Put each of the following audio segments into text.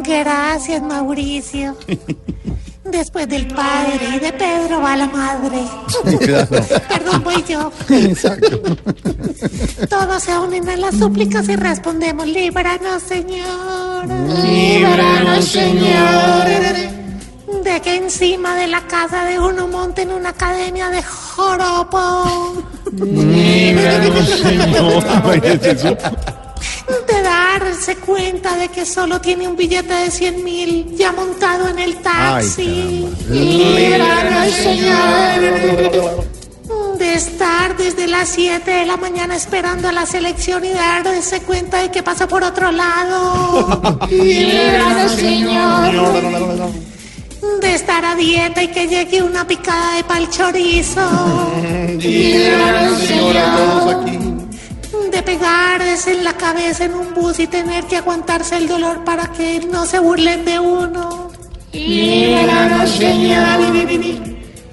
Gracias, Mauricio. Después del padre y de Pedro va la madre. Perdón, voy yo. Exacto. Todos se unen a las súplicas y respondemos, líbranos, Señor. Líbranos, Señor. De que encima de la casa de uno monten una academia de joropo. Líbranos, Señor. De darse cuenta de que solo tiene un billete de 100 mil ya montado en el taxi. Líbranos, Señor. De estar desde las 7 de la mañana esperando a la selección y darse cuenta de que pasa por otro lado. Líbranos, Señor. De estar a dieta y que llegue una picada de pal chorizo. Líbranos, Señor, en la cabeza en un bus y tener que aguantarse el dolor para que no se burlen de uno. Señor.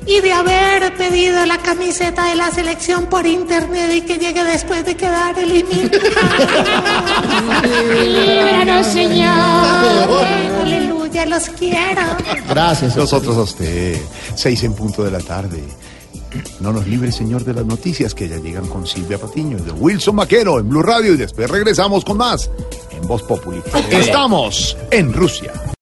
Y de haber pedido la camiseta de la selección por internet y que llegue después de quedar eliminado. Líbranos, Señor. Aleluya, los quiero. Gracias. Nosotros a usted. Seis en punto de la tarde. No nos libre, señor, de las noticias que ya llegan con Silvia Patiño y de Wilson Maquero en Blue Radio y después regresamos con más en Voz Populi. Estamos en Rusia.